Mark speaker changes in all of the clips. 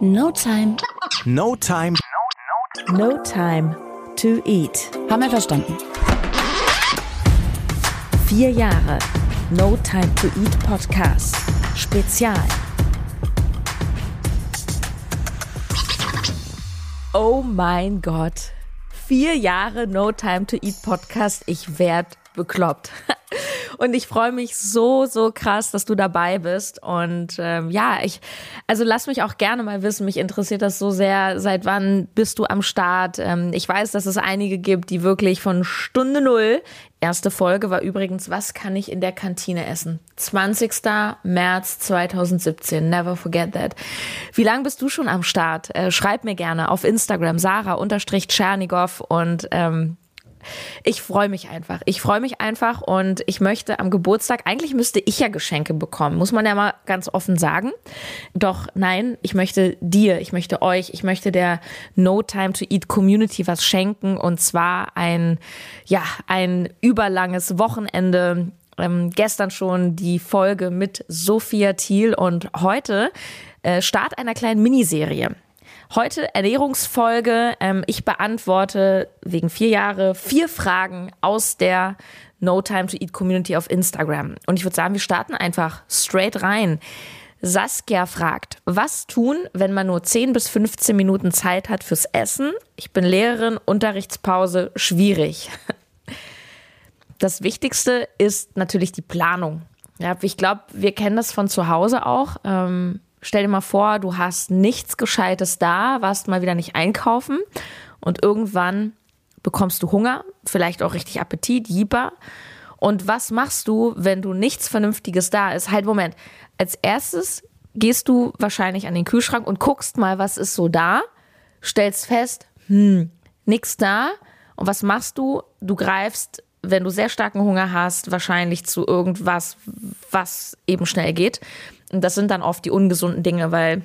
Speaker 1: No time.
Speaker 2: No time.
Speaker 3: No time to eat.
Speaker 1: Haben wir verstanden.
Speaker 3: Vier Jahre No Time to Eat Podcast. Spezial. Oh mein Gott. Vier Jahre No Time to Eat Podcast. Ich werd bekloppt. Und ich freue mich so, so krass, dass du dabei bist. Und ähm, ja, ich, also lass mich auch gerne mal wissen, mich interessiert das so sehr. Seit wann bist du am Start? Ähm, ich weiß, dass es einige gibt, die wirklich von Stunde Null, erste Folge war übrigens, was kann ich in der Kantine essen? 20. März 2017, never forget that. Wie lange bist du schon am Start? Äh, schreib mir gerne auf Instagram, Sarah-Tschernigow und ähm, ich freue mich einfach. Ich freue mich einfach und ich möchte am Geburtstag, eigentlich müsste ich ja Geschenke bekommen, muss man ja mal ganz offen sagen. Doch nein, ich möchte dir, ich möchte euch, ich möchte der No Time to Eat Community was schenken und zwar ein, ja, ein überlanges Wochenende. Ähm, gestern schon die Folge mit Sophia Thiel und heute äh, Start einer kleinen Miniserie. Heute Ernährungsfolge. Ähm, ich beantworte wegen vier Jahre vier Fragen aus der No Time to Eat Community auf Instagram. Und ich würde sagen, wir starten einfach straight rein. Saskia fragt, was tun, wenn man nur 10 bis 15 Minuten Zeit hat fürs Essen? Ich bin Lehrerin, Unterrichtspause, schwierig. Das Wichtigste ist natürlich die Planung. Ja, ich glaube, wir kennen das von zu Hause auch. Ähm, Stell dir mal vor, du hast nichts Gescheites da, warst mal wieder nicht einkaufen und irgendwann bekommst du Hunger, vielleicht auch richtig Appetit, Jieper. Und was machst du, wenn du nichts Vernünftiges da ist? Halt, Moment. Als erstes gehst du wahrscheinlich an den Kühlschrank und guckst mal, was ist so da, stellst fest, hm, nichts da. Und was machst du? Du greifst, wenn du sehr starken Hunger hast, wahrscheinlich zu irgendwas, was eben schnell geht. Und das sind dann oft die ungesunden Dinge, weil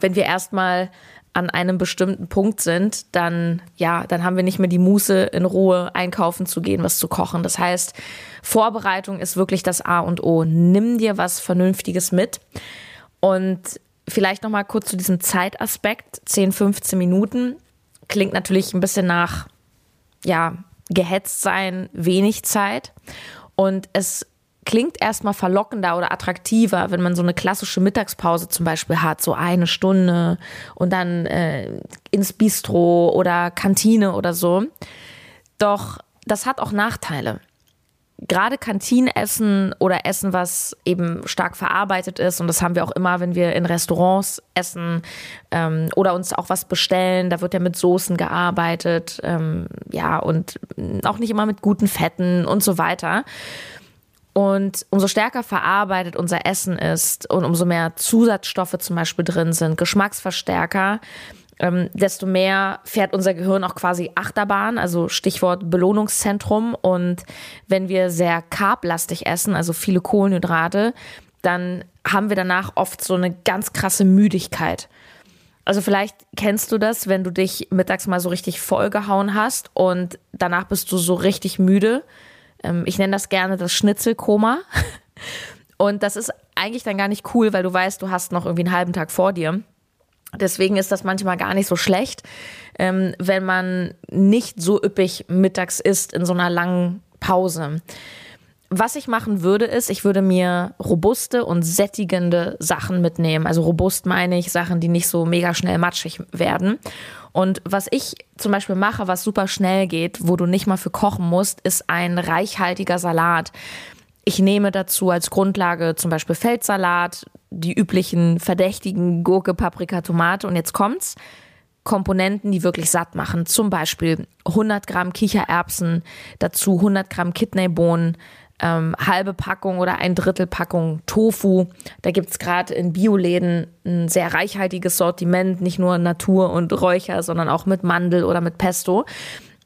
Speaker 3: wenn wir erstmal an einem bestimmten Punkt sind, dann ja, dann haben wir nicht mehr die Muße in Ruhe einkaufen zu gehen, was zu kochen. Das heißt, Vorbereitung ist wirklich das A und O. Nimm dir was vernünftiges mit und vielleicht noch mal kurz zu diesem Zeitaspekt, 10, 15 Minuten klingt natürlich ein bisschen nach ja, gehetzt sein, wenig Zeit und es klingt erstmal verlockender oder attraktiver, wenn man so eine klassische Mittagspause zum Beispiel hat, so eine Stunde und dann äh, ins Bistro oder Kantine oder so. Doch das hat auch Nachteile. Gerade Kantinenessen oder Essen, was eben stark verarbeitet ist, und das haben wir auch immer, wenn wir in Restaurants essen ähm, oder uns auch was bestellen, da wird ja mit Soßen gearbeitet, ähm, ja, und auch nicht immer mit guten Fetten und so weiter. Und umso stärker verarbeitet unser Essen ist und umso mehr Zusatzstoffe zum Beispiel drin sind, Geschmacksverstärker, ähm, desto mehr fährt unser Gehirn auch quasi Achterbahn, also Stichwort Belohnungszentrum. Und wenn wir sehr carblastig essen, also viele Kohlenhydrate, dann haben wir danach oft so eine ganz krasse Müdigkeit. Also vielleicht kennst du das, wenn du dich mittags mal so richtig vollgehauen hast und danach bist du so richtig müde ich nenne das gerne das Schnitzelkoma. Und das ist eigentlich dann gar nicht cool, weil du weißt, du hast noch irgendwie einen halben Tag vor dir. Deswegen ist das manchmal gar nicht so schlecht, ähm, wenn man nicht so üppig mittags isst in so einer langen Pause. Was ich machen würde, ist, ich würde mir robuste und sättigende Sachen mitnehmen. Also robust meine ich Sachen, die nicht so mega schnell matschig werden. Und was ich zum Beispiel mache, was super schnell geht, wo du nicht mal für kochen musst, ist ein reichhaltiger Salat. Ich nehme dazu als Grundlage zum Beispiel Feldsalat, die üblichen verdächtigen Gurke, Paprika, Tomate und jetzt kommt's. Komponenten, die wirklich satt machen. Zum Beispiel 100 Gramm Kichererbsen, dazu 100 Gramm Kidneybohnen, ähm, halbe Packung oder ein Drittel Packung Tofu. Da gibt es gerade in Bioläden ein sehr reichhaltiges Sortiment, nicht nur Natur und Räucher, sondern auch mit Mandel oder mit Pesto.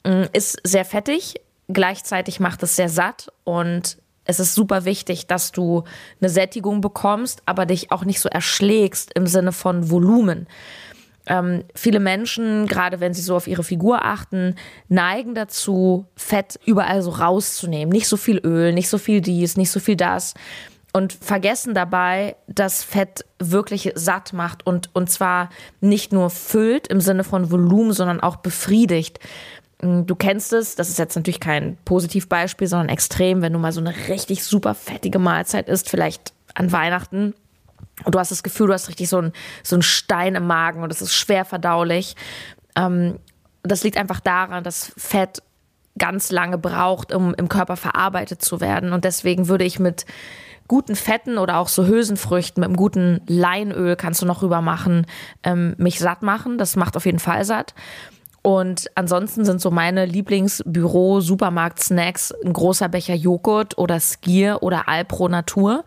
Speaker 3: Ähm, ist sehr fettig, gleichzeitig macht es sehr satt und es ist super wichtig, dass du eine Sättigung bekommst, aber dich auch nicht so erschlägst im Sinne von Volumen. Ähm, viele Menschen, gerade wenn sie so auf ihre Figur achten, neigen dazu, Fett überall so rauszunehmen. Nicht so viel Öl, nicht so viel dies, nicht so viel das. und vergessen dabei, dass Fett wirklich satt macht und, und zwar nicht nur füllt im Sinne von Volumen, sondern auch befriedigt. Mm, du kennst es, das ist jetzt natürlich kein Positivbeispiel, sondern extrem, wenn du mal so eine richtig super fettige Mahlzeit isst, vielleicht an Weihnachten. Und du hast das Gefühl, du hast richtig so einen so Stein im Magen und es ist schwer verdaulich. Ähm, das liegt einfach daran, dass Fett ganz lange braucht, um im Körper verarbeitet zu werden. Und deswegen würde ich mit guten Fetten oder auch so Hülsenfrüchten mit einem guten Leinöl kannst du noch rüber machen, ähm, mich satt machen. Das macht auf jeden Fall satt. Und ansonsten sind so meine Lieblingsbüro-Supermarkt-Snacks ein großer Becher Joghurt oder Skier oder Alpro Natur.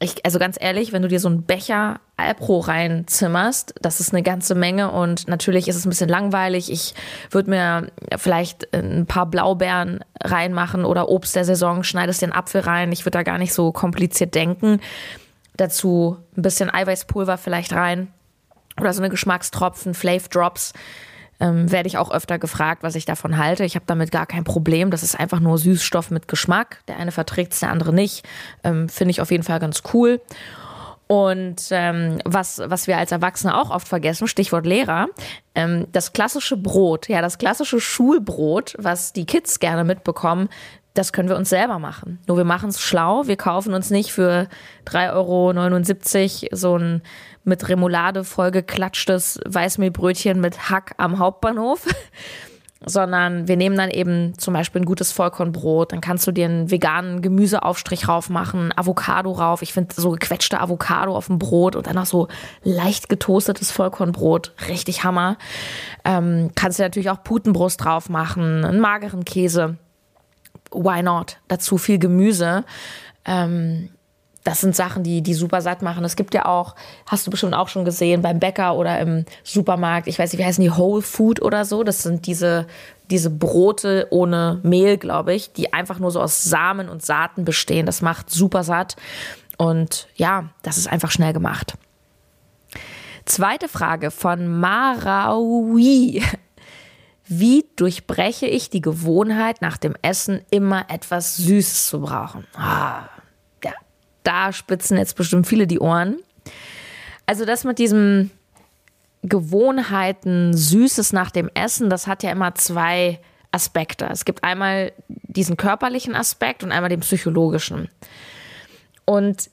Speaker 3: Ich, also ganz ehrlich, wenn du dir so einen Becher Alpro reinzimmerst, das ist eine ganze Menge und natürlich ist es ein bisschen langweilig. Ich würde mir vielleicht ein paar Blaubeeren reinmachen oder Obst der Saison, schneidest den Apfel rein. Ich würde da gar nicht so kompliziert denken. Dazu ein bisschen Eiweißpulver vielleicht rein oder so eine Geschmackstropfen, Flav Drops ähm, werde ich auch öfter gefragt, was ich davon halte. Ich habe damit gar kein Problem. Das ist einfach nur Süßstoff mit Geschmack. Der eine verträgt es, der andere nicht. Ähm, Finde ich auf jeden Fall ganz cool. Und ähm, was, was wir als Erwachsene auch oft vergessen, Stichwort Lehrer, ähm, das klassische Brot, ja, das klassische Schulbrot, was die Kids gerne mitbekommen, das können wir uns selber machen. Nur wir machen es schlau. Wir kaufen uns nicht für 3,79 Euro so ein mit Remoulade vollgeklatschtes Weißmehlbrötchen mit Hack am Hauptbahnhof, sondern wir nehmen dann eben zum Beispiel ein gutes Vollkornbrot. Dann kannst du dir einen veganen Gemüseaufstrich rauf machen, Avocado rauf. Ich finde so gequetschte Avocado auf dem Brot und dann noch so leicht getoastetes Vollkornbrot. Richtig Hammer. Ähm, kannst du natürlich auch Putenbrust drauf machen, einen mageren Käse why not? Dazu viel Gemüse. Ähm, das sind Sachen, die, die super satt machen. Es gibt ja auch, hast du bestimmt auch schon gesehen, beim Bäcker oder im Supermarkt, ich weiß nicht, wie heißen die, Whole Food oder so. Das sind diese, diese Brote ohne Mehl, glaube ich, die einfach nur so aus Samen und Saaten bestehen. Das macht super satt. Und ja, das ist einfach schnell gemacht. Zweite Frage von Marawi. Wie durchbreche ich die Gewohnheit, nach dem Essen immer etwas Süßes zu brauchen? Ah, da spitzen jetzt bestimmt viele die Ohren. Also das mit diesem Gewohnheiten, Süßes nach dem Essen, das hat ja immer zwei Aspekte. Es gibt einmal diesen körperlichen Aspekt und einmal den psychologischen. Und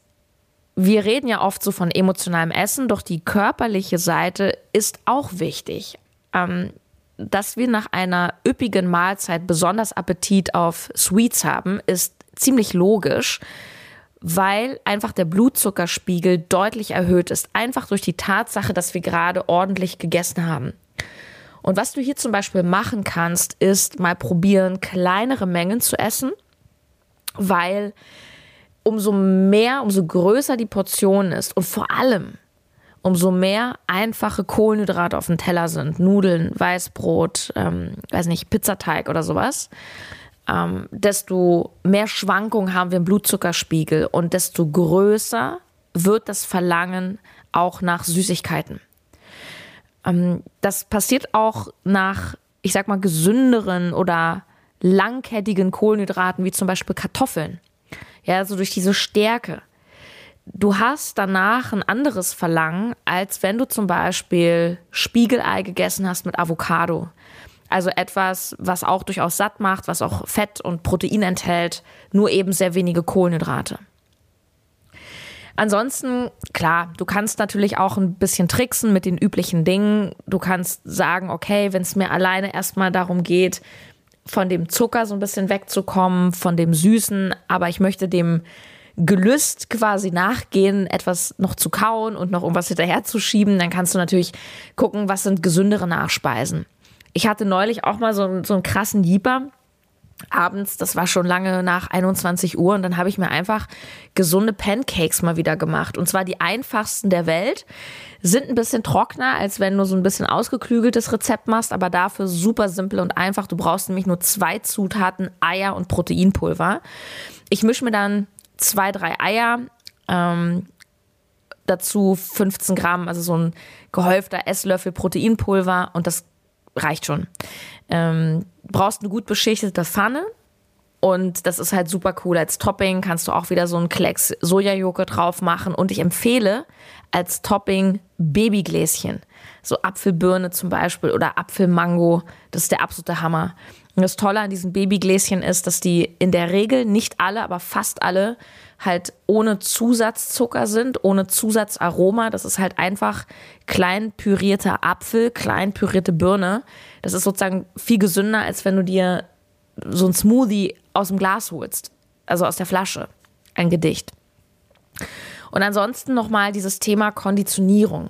Speaker 3: wir reden ja oft so von emotionalem Essen, doch die körperliche Seite ist auch wichtig. Ähm, dass wir nach einer üppigen Mahlzeit besonders Appetit auf Sweets haben, ist ziemlich logisch, weil einfach der Blutzuckerspiegel deutlich erhöht ist, einfach durch die Tatsache, dass wir gerade ordentlich gegessen haben. Und was du hier zum Beispiel machen kannst, ist mal probieren, kleinere Mengen zu essen, weil umso mehr, umso größer die Portion ist und vor allem umso mehr einfache Kohlenhydrate auf dem Teller sind, Nudeln, Weißbrot, ähm, weiß nicht, Pizzateig oder sowas, ähm, desto mehr Schwankungen haben wir im Blutzuckerspiegel und desto größer wird das Verlangen auch nach Süßigkeiten. Ähm, das passiert auch nach, ich sag mal, gesünderen oder langkettigen Kohlenhydraten, wie zum Beispiel Kartoffeln. Ja, also durch diese Stärke du hast danach ein anderes Verlangen, als wenn du zum Beispiel Spiegelei gegessen hast mit Avocado. Also etwas, was auch durchaus satt macht, was auch Fett und Protein enthält, nur eben sehr wenige Kohlenhydrate. Ansonsten, klar, du kannst natürlich auch ein bisschen tricksen mit den üblichen Dingen. Du kannst sagen, okay, wenn es mir alleine erstmal darum geht, von dem Zucker so ein bisschen wegzukommen, von dem Süßen, aber ich möchte dem Gelüst quasi nachgehen, etwas noch zu kauen und noch irgendwas hinterherzuschieben, dann kannst du natürlich gucken, was sind gesündere Nachspeisen. Ich hatte neulich auch mal so, so einen krassen Jeeper abends, das war schon lange nach 21 Uhr und dann habe ich mir einfach gesunde Pancakes mal wieder gemacht und zwar die einfachsten der Welt, sind ein bisschen trockener, als wenn du so ein bisschen ausgeklügeltes Rezept machst, aber dafür super simpel und einfach. Du brauchst nämlich nur zwei Zutaten, Eier und Proteinpulver. Ich mische mir dann zwei, drei Eier, ähm, dazu 15 Gramm, also so ein gehäufter Esslöffel Proteinpulver und das reicht schon. Ähm, brauchst eine gut beschichtete Pfanne Und das ist halt super cool. Als Topping kannst du auch wieder so einen Klecks Sojajoghurt drauf machen. Und ich empfehle als Topping Babygläschen. So Apfelbirne zum Beispiel oder Apfelmango. Das ist der absolute Hammer. Und das Tolle an diesen Babygläschen ist, dass die in der Regel nicht alle, aber fast alle halt ohne Zusatzzucker sind, ohne Zusatzaroma. Das ist halt einfach klein pürierter Apfel, klein pürierte Birne. Das ist sozusagen viel gesünder, als wenn du dir so ein Smoothie aus dem Glas holst. Also aus der Flasche. Ein Gedicht. Und ansonsten nochmal dieses Thema Konditionierung.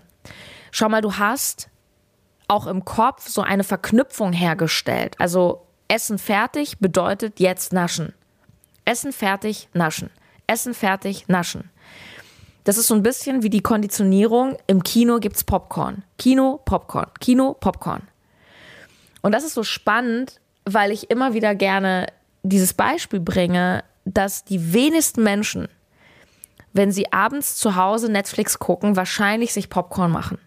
Speaker 3: Schau mal, du hast auch im Kopf so eine Verknüpfung hergestellt. Also Essen fertig bedeutet jetzt naschen. Essen fertig, naschen. Essen fertig, naschen. Das ist so ein bisschen wie die Konditionierung. Im Kino gibt's Popcorn. Kino, Popcorn. Kino, Popcorn. Und das ist so spannend, weil ich immer wieder gerne dieses Beispiel bringe, dass die wenigsten Menschen, wenn sie abends zu Hause Netflix gucken, wahrscheinlich sich Popcorn machen.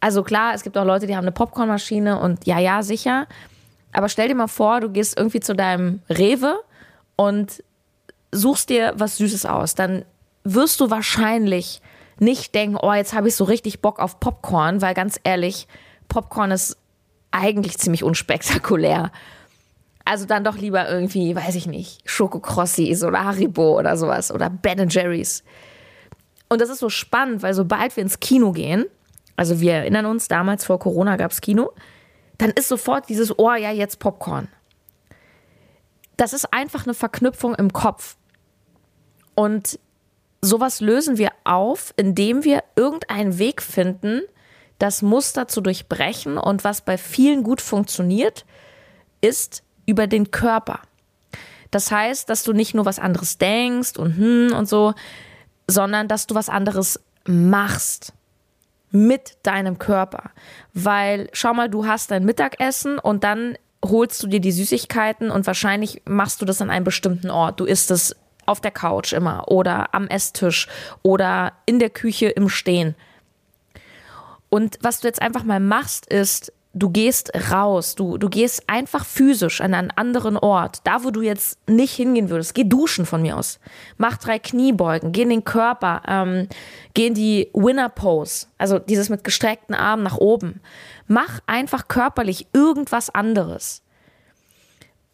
Speaker 3: Also klar, es gibt auch Leute, die haben eine Popcornmaschine und ja, ja, sicher. Aber stell dir mal vor, du gehst irgendwie zu deinem Rewe und suchst dir was Süßes aus. Dann wirst du wahrscheinlich nicht denken, oh, jetzt habe ich so richtig Bock auf Popcorn, weil ganz ehrlich, Popcorn ist eigentlich ziemlich unspektakulär. Also dann doch lieber irgendwie, weiß ich nicht, Schokokrossis oder Haribo oder sowas oder Ben Jerry's. Und das ist so spannend, weil sobald wir ins Kino gehen, also wir erinnern uns, damals vor Corona gab es Kino, dann ist sofort dieses, oh ja, jetzt Popcorn. Das ist einfach eine Verknüpfung im Kopf. Und sowas lösen wir auf, indem wir irgendeinen Weg finden, das Muster zu durchbrechen. Und was bei vielen gut funktioniert, ist über den Körper. Das heißt, dass du nicht nur was anderes denkst und hm und so, sondern dass du was anderes machst mit deinem Körper. Weil schau mal, du hast dein Mittagessen und dann holst du dir die Süßigkeiten und wahrscheinlich machst du das an einem bestimmten Ort. Du isst es auf der Couch immer oder am Esstisch oder in der Küche im Stehen. Und was du jetzt einfach mal machst, ist, du gehst raus, du, du gehst einfach physisch an einen anderen Ort, da wo du jetzt nicht hingehen würdest. Geh duschen von mir aus. Mach drei Kniebeugen, geh in den Körper, ähm, geh in die Winner Pose, also dieses mit gestreckten Armen nach oben. Mach einfach körperlich irgendwas anderes.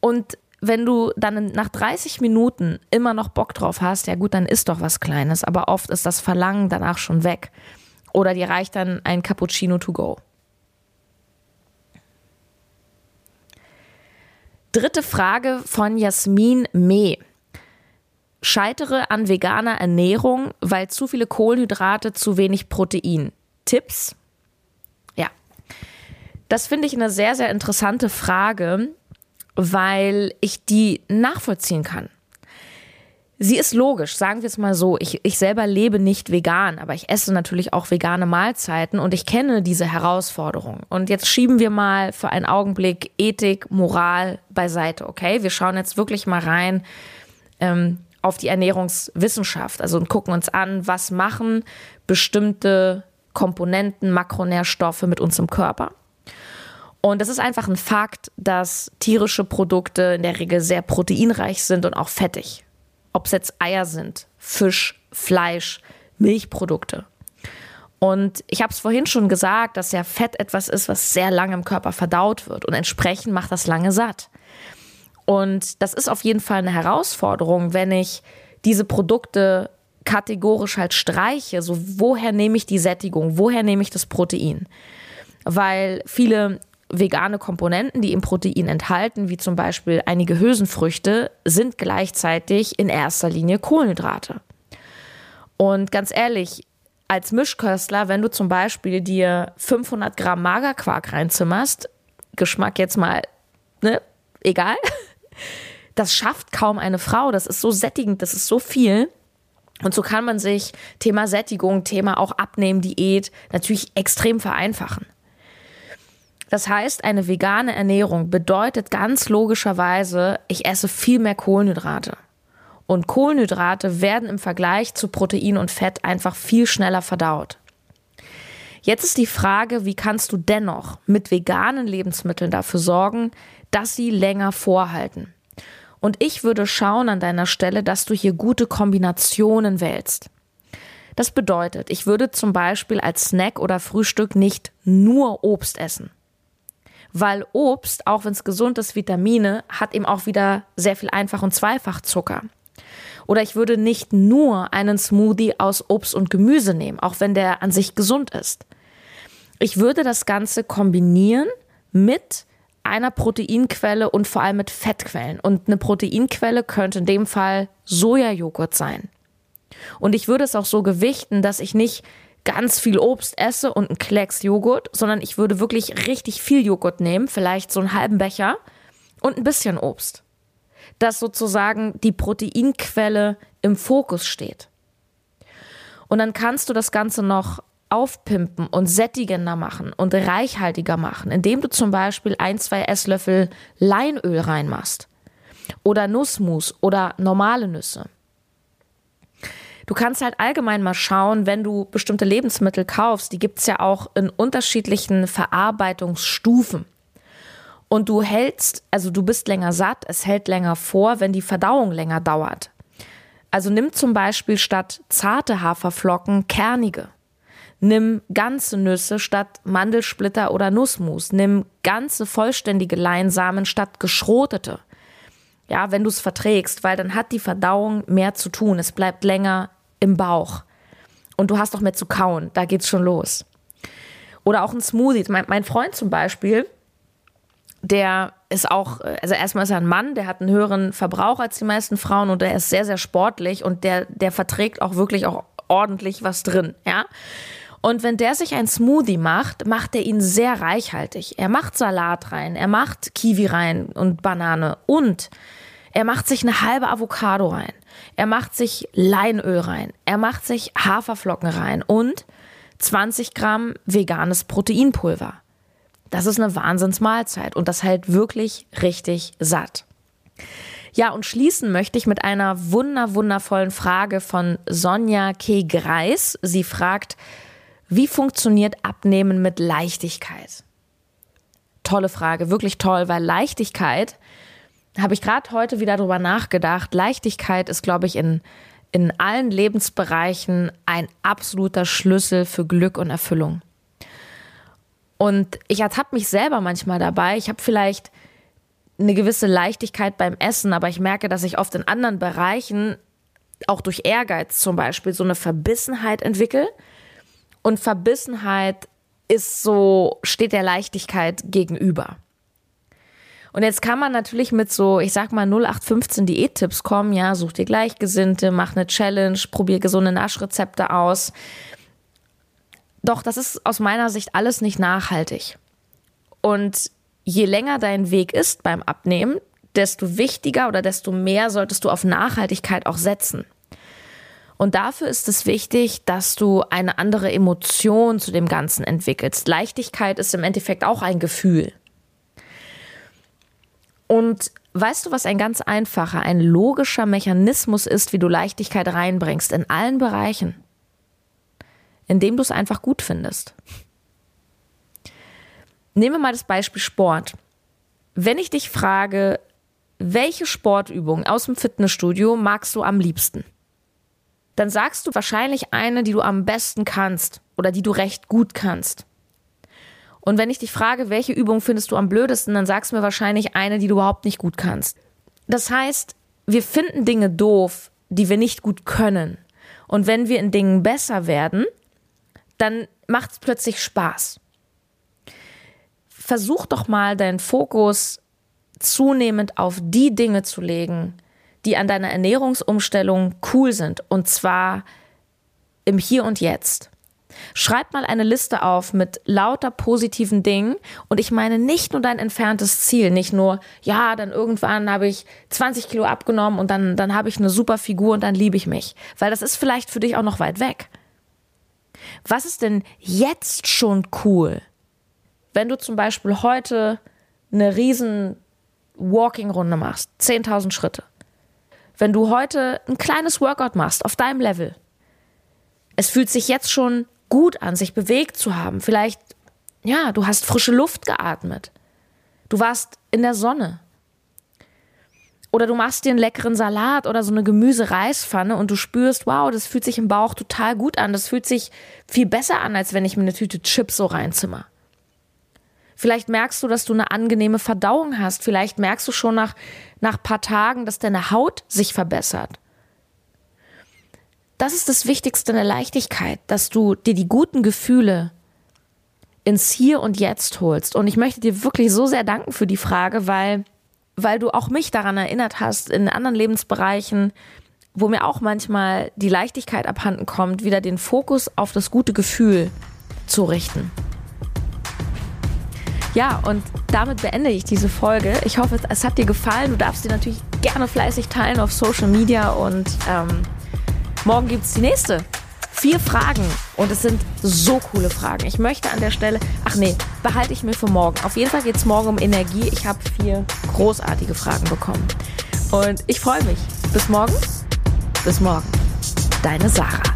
Speaker 3: Und wenn du dann nach 30 Minuten immer noch Bock drauf hast, ja gut, dann isst doch was Kleines, aber oft ist das Verlangen danach schon weg. Oder dir reicht dann ein Cappuccino to go. Dritte Frage von Jasmin Meh. Scheitere an veganer Ernährung, weil zu viele Kohlenhydrate, zu wenig Protein. Tipps? Ja. Das finde ich eine sehr, sehr interessante Frage, weil ich die nachvollziehen kann. Sie ist logisch, sagen wir es mal so. Ich, ich selber lebe nicht vegan, aber ich esse natürlich auch vegane Mahlzeiten und ich kenne diese Herausforderung. Und jetzt schieben wir mal für einen Augenblick Ethik, Moral beiseite, okay? Wir schauen jetzt wirklich mal rein ähm, auf die Ernährungswissenschaft, also und gucken uns an, was machen bestimmte Komponenten, Makronährstoffe mit uns im Körper. Und es ist einfach ein Fakt, dass tierische Produkte in der Regel sehr proteinreich sind und auch fettig. Ob es jetzt Eier sind, Fisch, Fleisch, Milchprodukte. Und ich habe es vorhin schon gesagt, dass ja Fett etwas ist, was sehr lange im Körper verdaut wird und entsprechend macht das lange satt. Und das ist auf jeden Fall eine Herausforderung, wenn ich diese Produkte kategorisch halt streiche. So, woher nehme ich die Sättigung? Woher nehme ich das Protein? Weil viele vegane Komponenten, die im Protein enthalten, wie zum Beispiel einige Hülsenfrüchte, sind gleichzeitig in erster Linie Kohlenhydrate. Und ganz ehrlich, als Mischköstler, wenn du zum Beispiel dir 500 Gramm Magerquark reinzimmerst, Geschmack jetzt mal, ne, egal, das schafft kaum eine Frau. Das ist so sättigend, das ist so viel. Und so kann man sich Thema Sättigung, Thema auch Abnehmen, Diät natürlich extrem vereinfachen. Das heißt, eine vegane Ernährung bedeutet ganz logischerweise, ich esse viel mehr Kohlenhydrate. Und Kohlenhydrate werden im Vergleich zu Protein und Fett einfach viel schneller verdaut. Jetzt ist die Frage, wie kannst du dennoch mit veganen Lebensmitteln dafür sorgen, dass sie länger vorhalten? Und ich würde schauen an deiner Stelle, dass du hier gute Kombinationen wählst. Das bedeutet, ich würde zum Beispiel als Snack oder Frühstück nicht nur Obst essen. Weil Obst, auch wenn es gesund ist, Vitamine, hat eben auch wieder sehr viel Einfach- und Zweifachzucker. Oder ich würde nicht nur einen Smoothie aus Obst und Gemüse nehmen, auch wenn der an sich gesund ist. Ich würde das Ganze kombinieren mit einer Proteinquelle und vor allem mit Fettquellen. Und eine Proteinquelle könnte in dem Fall Sojajoghurt sein. Und ich würde es auch so gewichten, dass ich nicht ganz viel Obst esse und einen Klecks Joghurt, sondern ich würde wirklich richtig viel Joghurt nehmen, vielleicht so einen halben Becher und ein bisschen Obst. Dass sozusagen die Proteinquelle im Fokus steht. Und dann kannst du das Ganze noch aufpimpen und sättigender machen und reichhaltiger machen, indem du zum Beispiel ein, zwei Esslöffel Leinöl reinmachst. Oder Nussmus oder normale Nüsse. Du kannst halt allgemein mal schauen, wenn du bestimmte Lebensmittel kaufst, die gibt es ja auch in unterschiedlichen Verarbeitungsstufen. Und du hältst, also du bist länger satt, es hält länger vor, wenn die Verdauung länger dauert. Also nimm zum Beispiel statt zarte Haferflocken kernige. Nimm ganze Nüsse statt Mandelsplitter oder Nussmus. Nimm ganze vollständige Leinsamen statt geschrotete. Ja, wenn du es verträgst, weil dann hat die Verdauung mehr zu tun. Es bleibt länger im Bauch. Und du hast doch mehr zu kauen. Da geht's schon los. Oder auch ein Smoothie. Mein, mein Freund zum Beispiel, der ist auch, also erstmal ist er ein Mann, der hat einen höheren Verbrauch als die meisten Frauen und der ist sehr, sehr sportlich und der, der verträgt auch wirklich auch ordentlich was drin, ja. Und wenn der sich ein Smoothie macht, macht er ihn sehr reichhaltig. Er macht Salat rein, er macht Kiwi rein und Banane und er macht sich eine halbe Avocado rein. Er macht sich Leinöl rein. Er macht sich Haferflocken rein und 20 Gramm veganes Proteinpulver. Das ist eine Wahnsinnsmahlzeit und das hält wirklich richtig satt. Ja, und schließen möchte ich mit einer wunder, wundervollen Frage von Sonja K. Greis. Sie fragt, wie funktioniert Abnehmen mit Leichtigkeit? Tolle Frage, wirklich toll, weil Leichtigkeit habe ich gerade heute wieder drüber nachgedacht. Leichtigkeit ist, glaube ich, in, in allen Lebensbereichen ein absoluter Schlüssel für Glück und Erfüllung. Und ich ertappe mich selber manchmal dabei. Ich habe vielleicht eine gewisse Leichtigkeit beim Essen, aber ich merke, dass ich oft in anderen Bereichen, auch durch Ehrgeiz zum Beispiel, so eine Verbissenheit entwickle. Und Verbissenheit ist so, steht der Leichtigkeit gegenüber. Und jetzt kann man natürlich mit so, ich sag mal 0815 Diättipps kommen, ja, such dir Gleichgesinnte, mach eine Challenge, probier gesunde Naschrezepte aus. Doch das ist aus meiner Sicht alles nicht nachhaltig. Und je länger dein Weg ist beim Abnehmen, desto wichtiger oder desto mehr solltest du auf Nachhaltigkeit auch setzen. Und dafür ist es wichtig, dass du eine andere Emotion zu dem Ganzen entwickelst. Leichtigkeit ist im Endeffekt auch ein Gefühl. Und weißt du, was ein ganz einfacher, ein logischer Mechanismus ist, wie du Leichtigkeit reinbringst in allen Bereichen? Indem du es einfach gut findest. Nehmen wir mal das Beispiel Sport. Wenn ich dich frage, welche Sportübung aus dem Fitnessstudio magst du am liebsten? Dann sagst du wahrscheinlich eine, die du am besten kannst oder die du recht gut kannst. Und wenn ich dich frage, welche Übung findest du am blödesten, dann sagst du mir wahrscheinlich eine, die du überhaupt nicht gut kannst. Das heißt, wir finden Dinge doof, die wir nicht gut können. Und wenn wir in Dingen besser werden, dann macht es plötzlich Spaß. Versuch doch mal deinen Fokus zunehmend auf die Dinge zu legen, die an deiner Ernährungsumstellung cool sind. Und zwar im Hier und Jetzt. Schreib mal eine Liste auf mit lauter positiven Dingen und ich meine nicht nur dein entferntes Ziel, nicht nur, ja, dann irgendwann habe ich 20 Kilo abgenommen und dann, dann habe ich eine super Figur und dann liebe ich mich, weil das ist vielleicht für dich auch noch weit weg. Was ist denn jetzt schon cool, wenn du zum Beispiel heute eine riesen Walking-Runde machst, 10.000 Schritte? Wenn du heute ein kleines Workout machst auf deinem Level, es fühlt sich jetzt schon gut an, sich bewegt zu haben. Vielleicht, ja, du hast frische Luft geatmet. Du warst in der Sonne. Oder du machst dir einen leckeren Salat oder so eine Gemüse-Reispfanne und du spürst, wow, das fühlt sich im Bauch total gut an. Das fühlt sich viel besser an, als wenn ich mir eine Tüte Chips so reinzimmer. Vielleicht merkst du, dass du eine angenehme Verdauung hast. Vielleicht merkst du schon nach, nach paar Tagen, dass deine Haut sich verbessert. Das ist das Wichtigste in der Leichtigkeit, dass du dir die guten Gefühle ins Hier und Jetzt holst. Und ich möchte dir wirklich so sehr danken für die Frage, weil weil du auch mich daran erinnert hast, in anderen Lebensbereichen, wo mir auch manchmal die Leichtigkeit abhanden kommt, wieder den Fokus auf das gute Gefühl zu richten. Ja, und damit beende ich diese Folge. Ich hoffe, es hat dir gefallen. Du darfst sie natürlich gerne fleißig teilen auf Social Media und ähm, morgen gibt es die nächste vier Fragen und es sind so coole Fragen. Ich möchte an der Stelle, ach nee, behalte ich mir für morgen. Auf jeden Fall geht es morgen um Energie. Ich habe vier großartige Fragen bekommen. Und ich freue mich. Bis morgen. Bis morgen. Deine Sarah.